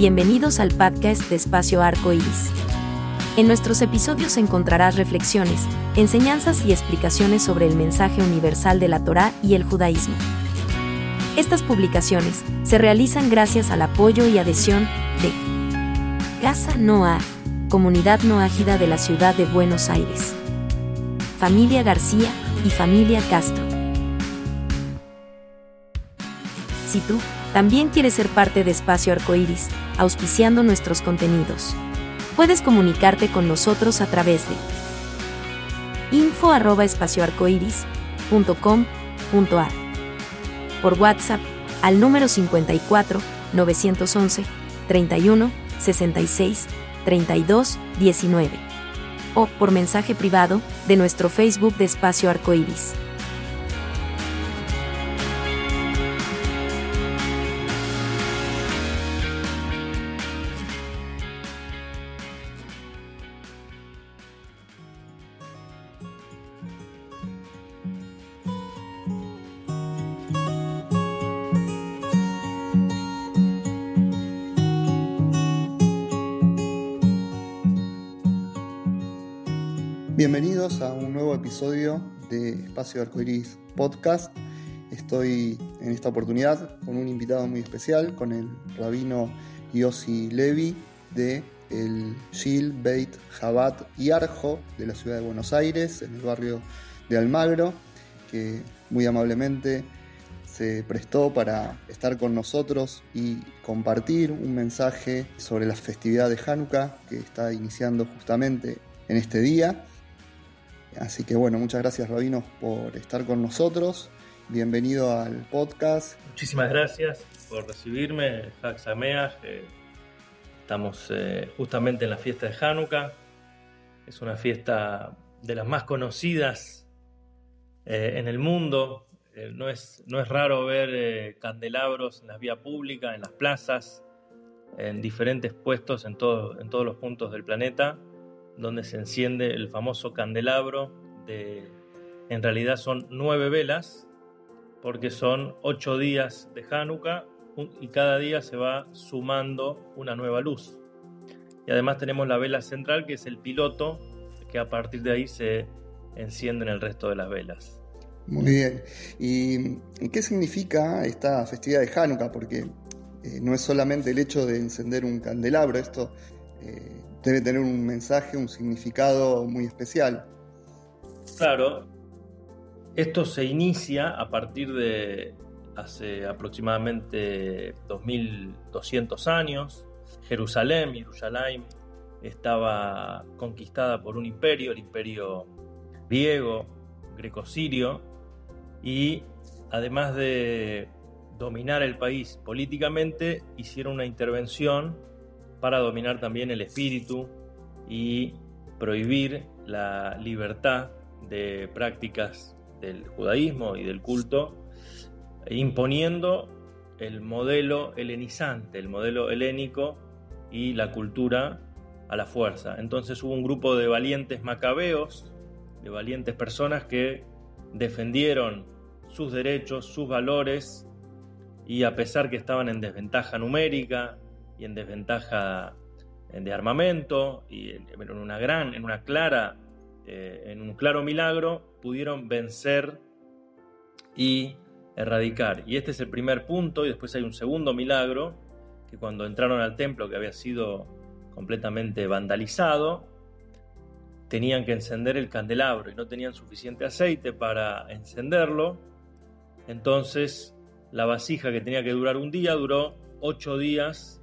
Bienvenidos al podcast de Espacio Arco Iris. En nuestros episodios encontrarás reflexiones, enseñanzas y explicaciones sobre el mensaje universal de la Torá y el judaísmo. Estas publicaciones se realizan gracias al apoyo y adhesión de Casa Noah, comunidad noágida de la ciudad de Buenos Aires, Familia García y Familia Castro. Si tú también quieres ser parte de Espacio Arcoíris, auspiciando nuestros contenidos. Puedes comunicarte con nosotros a través de info por WhatsApp al número 54 911 31 66 32 19 o por mensaje privado de nuestro Facebook de Espacio Arcoíris. Bienvenidos a un nuevo episodio de Espacio Arcoiris Podcast. Estoy en esta oportunidad con un invitado muy especial, con el rabino Yossi Levi de el Gil Beit Jabat y Arjo de la ciudad de Buenos Aires, en el barrio de Almagro, que muy amablemente se prestó para estar con nosotros y compartir un mensaje sobre la festividad de Hanukkah que está iniciando justamente en este día. Así que bueno, muchas gracias Rabino por estar con nosotros. Bienvenido al podcast. Muchísimas gracias por recibirme, Hak estamos eh, justamente en la fiesta de Hanukkah. Es una fiesta de las más conocidas eh, en el mundo. Eh, no, es, no es raro ver candelabros en la vía pública, en las plazas, en diferentes puestos en, en todos los puntos del planeta donde se enciende el famoso candelabro de, en realidad son nueve velas, porque son ocho días de Hanukkah y cada día se va sumando una nueva luz. Y además tenemos la vela central, que es el piloto, que a partir de ahí se encienden el resto de las velas. Muy bien. ¿Y qué significa esta festividad de Hanukkah? Porque eh, no es solamente el hecho de encender un candelabro, esto eh, debe tener un mensaje, un significado muy especial. Claro, esto se inicia a partir de hace aproximadamente 2200 años. Jerusalén, Jerusalén, estaba conquistada por un imperio, el imperio griego, greco-sirio, y además de dominar el país políticamente, hicieron una intervención para dominar también el espíritu y prohibir la libertad de prácticas del judaísmo y del culto, imponiendo el modelo helenizante, el modelo helénico y la cultura a la fuerza. Entonces hubo un grupo de valientes macabeos, de valientes personas que defendieron sus derechos, sus valores, y a pesar que estaban en desventaja numérica, y en desventaja de armamento y en una gran, en una clara, eh, en un claro milagro pudieron vencer y erradicar. Y este es el primer punto y después hay un segundo milagro que cuando entraron al templo que había sido completamente vandalizado, tenían que encender el candelabro y no tenían suficiente aceite para encenderlo. Entonces la vasija que tenía que durar un día duró ocho días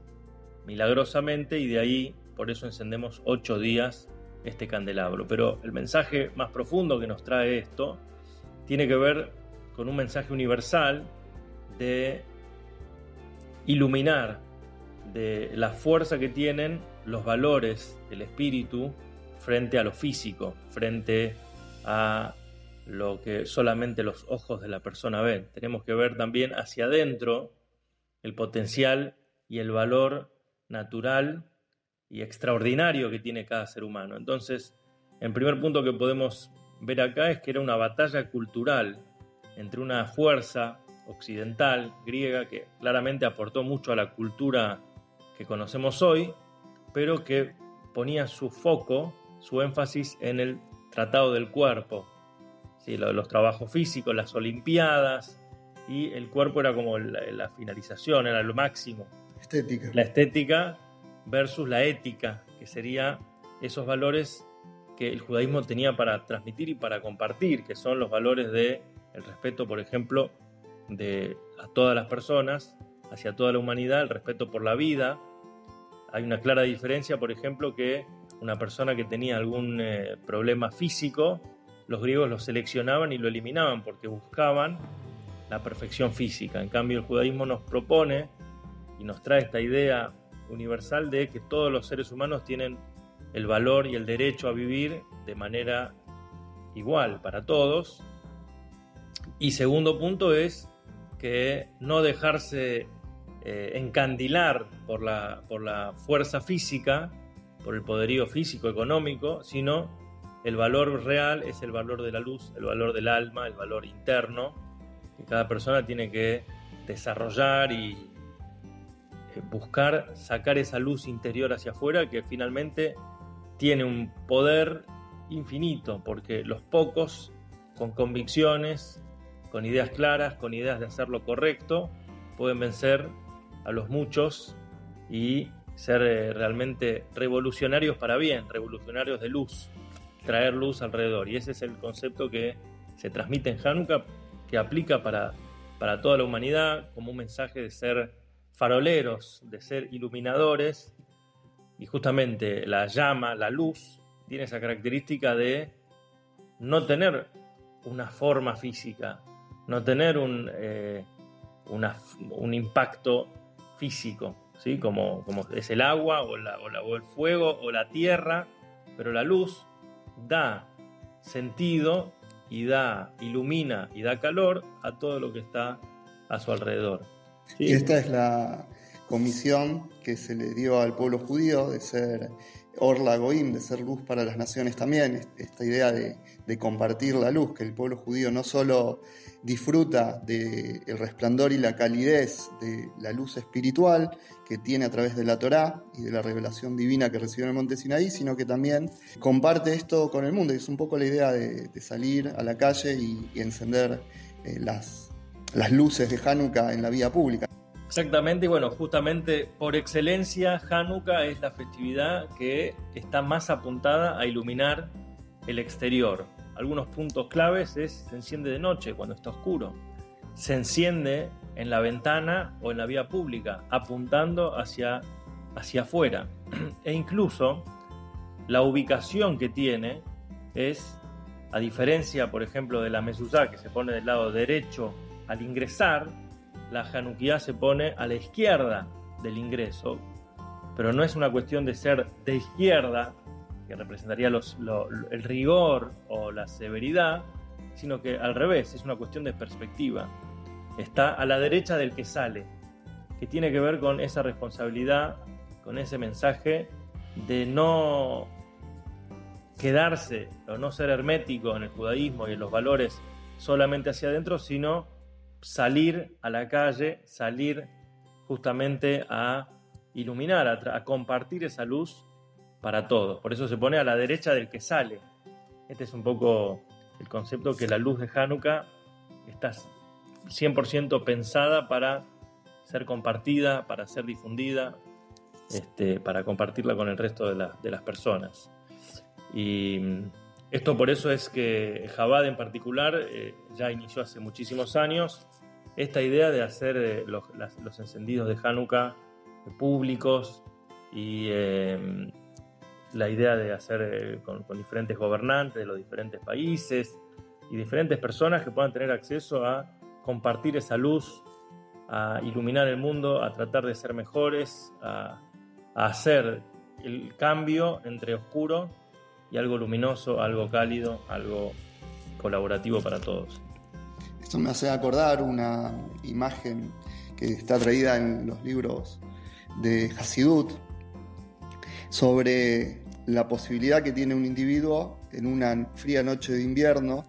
milagrosamente y de ahí por eso encendemos ocho días este candelabro. Pero el mensaje más profundo que nos trae esto tiene que ver con un mensaje universal de iluminar de la fuerza que tienen los valores del espíritu frente a lo físico, frente a lo que solamente los ojos de la persona ven. Tenemos que ver también hacia adentro el potencial y el valor natural y extraordinario que tiene cada ser humano. Entonces, el primer punto que podemos ver acá es que era una batalla cultural entre una fuerza occidental, griega, que claramente aportó mucho a la cultura que conocemos hoy, pero que ponía su foco, su énfasis en el tratado del cuerpo, ¿sí? los, trabajos físicos, las olimpiadas, y el cuerpo era como la, finalización, era lo máximo. Estética. La estética versus la ética, que sería esos valores que el judaísmo tenía para transmitir y para compartir, que son los valores de el respeto, por ejemplo, de a todas las personas, hacia toda la humanidad, el respeto por la vida. Hay una clara diferencia, por ejemplo, que una persona que tenía algún eh, problema físico, los griegos lo seleccionaban y lo eliminaban porque buscaban la perfección física. En cambio, el judaísmo nos propone y nos trae esta idea universal de que todos los seres humanos tienen el valor y el derecho a vivir de manera igual para todos. Y segundo punto es que no dejarse eh, encandilar por la, por la fuerza física, por el poderío físico, económico, sino el valor real es el valor de la luz, el valor del alma, el valor interno, que cada persona tiene que desarrollar y buscar sacar esa luz interior hacia afuera que finalmente tiene un poder infinito, porque los pocos, con convicciones, con ideas claras, con ideas de hacer lo correcto, pueden vencer a los muchos y ser eh, realmente revolucionarios para bien, revolucionarios de luz, traer luz alrededor. Y ese es el concepto que se transmite en Hanukkah, que aplica para, para toda la humanidad como un mensaje de ser faroleros, de ser iluminadores y justamente la llama, la luz, tiene esa característica de no tener una forma física, no tener un, eh, un impacto físico, ¿sí? como, como es el agua o, la, o, el fuego o la tierra, pero la luz da sentido y da, ilumina y da calor a todo lo que está a su alrededor. Y esta es la, comisión que se le dio al pueblo judío de ser Orla Goim, de ser luz para las naciones también, esta idea de, compartir la luz, que el pueblo judío no solo disfruta del resplandor y la calidez de la luz espiritual que tiene a través de la Torá y de la revelación divina que recibió en el monte Sinaí, sino que también comparte esto con el mundo. Es un poco la idea de, salir a la calle y, encender eh, las, las luces de Hanukkah en la vía pública. Exactamente, y bueno, justamente por excelencia Hanukkah es la festividad que está más apuntada a iluminar el exterior. Algunos puntos claves es se enciende de noche cuando está oscuro, se enciende en la ventana o en la vía pública, apuntando hacia, hacia afuera. E incluso la ubicación que tiene es, a diferencia, por ejemplo, de la mezuzá que se pone del lado derecho al ingresar, la Hanukkah se pone a la izquierda del ingreso, pero no es una cuestión de ser de izquierda, que representaría el rigor o la severidad, sino que al revés, es una cuestión de perspectiva. Está a la derecha del que sale, que tiene que ver con esa responsabilidad, con ese mensaje de no quedarse o no ser hermético en el judaísmo y en los valores solamente hacia adentro, sino salir a la calle, salir justamente a iluminar, a, compartir esa luz para todos. Por eso se pone a la derecha del que sale. Este es un poco el concepto que la luz de Hanukkah está 100% pensada para ser compartida, para ser difundida, este, para compartirla con el resto de, las personas. Y esto por eso es que Jabad en particular eh, ya inició hace muchísimos años esta idea de hacer eh, los, encendidos de Hanukkah públicos y em, la idea de hacer eh, con, diferentes gobernantes de los diferentes países y diferentes personas que puedan tener acceso a compartir esa luz, a iluminar el mundo, a tratar de ser mejores, a hacer el cambio entre oscuro y algo luminoso, algo cálido, algo colaborativo para todos. Esto me hace acordar una imagen que está traída en los libros de Hasidut sobre la posibilidad que tiene un individuo en una fría noche de invierno,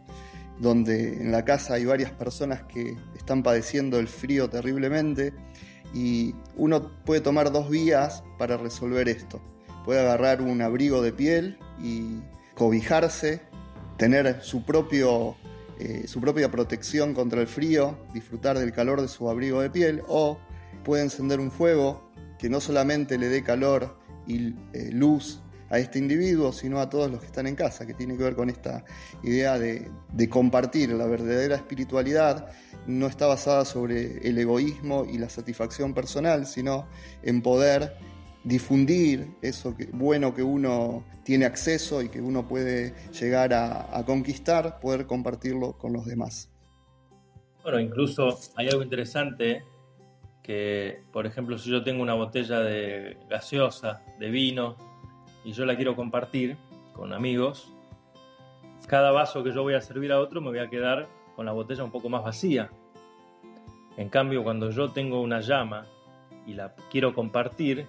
donde en la casa hay varias personas que están padeciendo el frío terriblemente Y uno puede tomar dos vías para resolver esto. Puede agarrar un abrigo de piel y cobijarse, tener su, propio, eh, su propia protección contra el frío, disfrutar del calor de su abrigo de piel, o puede encender un fuego que no solamente le dé calor y eh, luz a este individuo, sino a todos los que están en casa, que tiene que ver con esta idea de, de compartir la verdadera espiritualidad. No está basada sobre el egoísmo y la satisfacción personal, sino en poder difundir eso bueno que uno tiene acceso y que uno puede llegar a, a, conquistar, poder compartirlo con los demás. Bueno, incluso hay algo interesante que, por ejemplo, si yo tengo una botella de gaseosa, de vino, y yo la quiero compartir con amigos, cada vaso que yo voy a servir a otro me voy a quedar con la botella un poco más vacía. En cambio, cuando yo tengo una llama y la quiero compartir,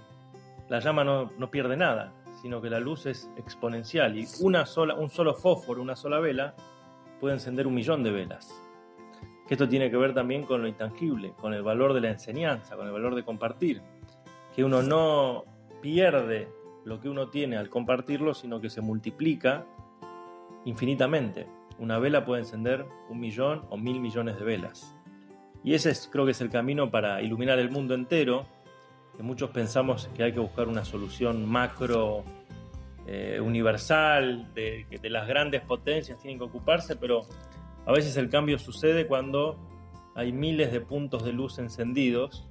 la llama no, no pierde nada, sino que la luz es exponencial y una sola, un solo fósforo, una sola vela, puede encender un millón de velas. Que esto tiene que ver también con lo intangible, con el valor de la enseñanza, con el valor de compartir. Que uno no pierde lo que uno tiene al compartirlo, sino que se multiplica infinitamente. Una vela puede encender un millón o mil millones de velas. Y ese es, creo que es el camino para iluminar el mundo entero muchos pensamos que hay que buscar una solución macro, eh, universal, de, de las grandes potencias tienen que ocuparse, pero a veces el cambio sucede cuando hay miles de puntos de luz encendidos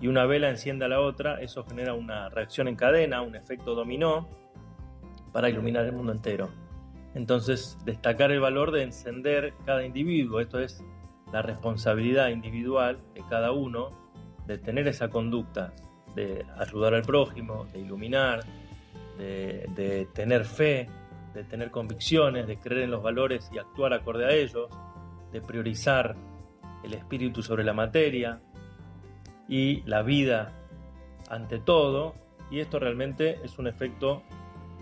y una vela enciende a la otra, eso genera una reacción en cadena, un efecto dominó para iluminar el mundo entero. Entonces, destacar el valor de encender cada individuo, esto es la responsabilidad individual de cada uno de tener esa conducta, de ayudar al prójimo, de iluminar, de, tener fe, de tener convicciones, de creer en los valores y actuar acorde a ellos, de priorizar el espíritu sobre la materia y la vida ante todo. Y esto realmente es un efecto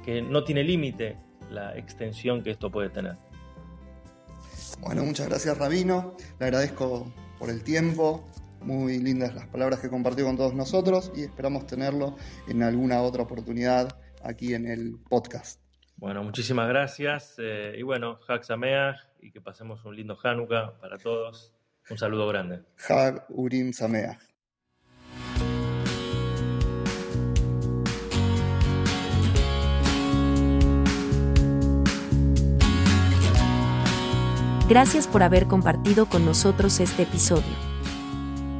que no tiene límite la extensión que esto puede tener. Bueno, muchas gracias Rabino, le agradezco por el tiempo, muy lindas las palabras que compartió con todos nosotros y esperamos tenerlo en alguna otra oportunidad aquí en el podcast. Bueno, muchísimas gracias eh, y bueno, Hag Sameach y que pasemos un lindo Hanukkah para todos. Un saludo grande. Hag Urim Sameach. Gracias por haber compartido con nosotros este episodio.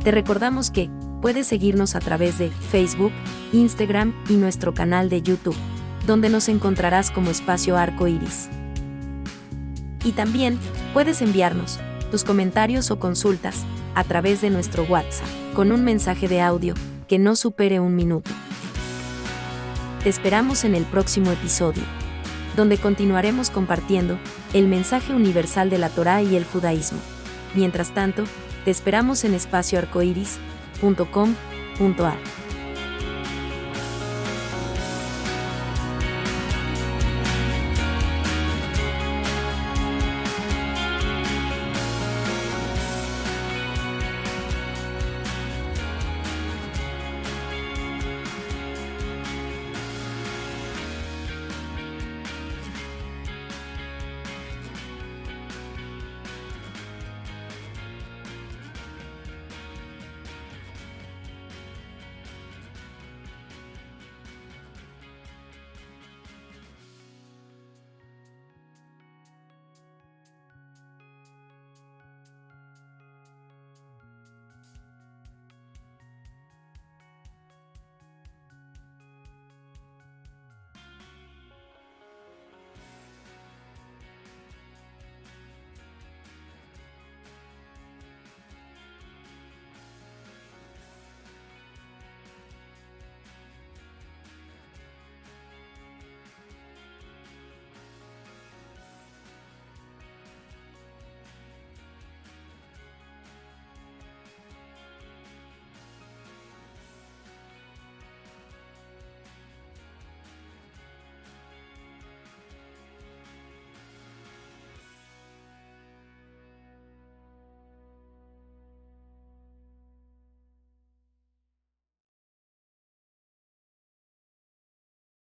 Te recordamos que puedes seguirnos a través de Facebook, Instagram y nuestro canal de YouTube, donde nos encontrarás como espacio arco iris. Y también puedes enviarnos tus comentarios o consultas a través de nuestro WhatsApp con un mensaje de audio que no supere un minuto. Te esperamos en el próximo episodio, donde continuaremos compartiendo el mensaje universal de la Torá y el judaísmo. Mientras tanto, te esperamos en espacioarcoiris.com.ar.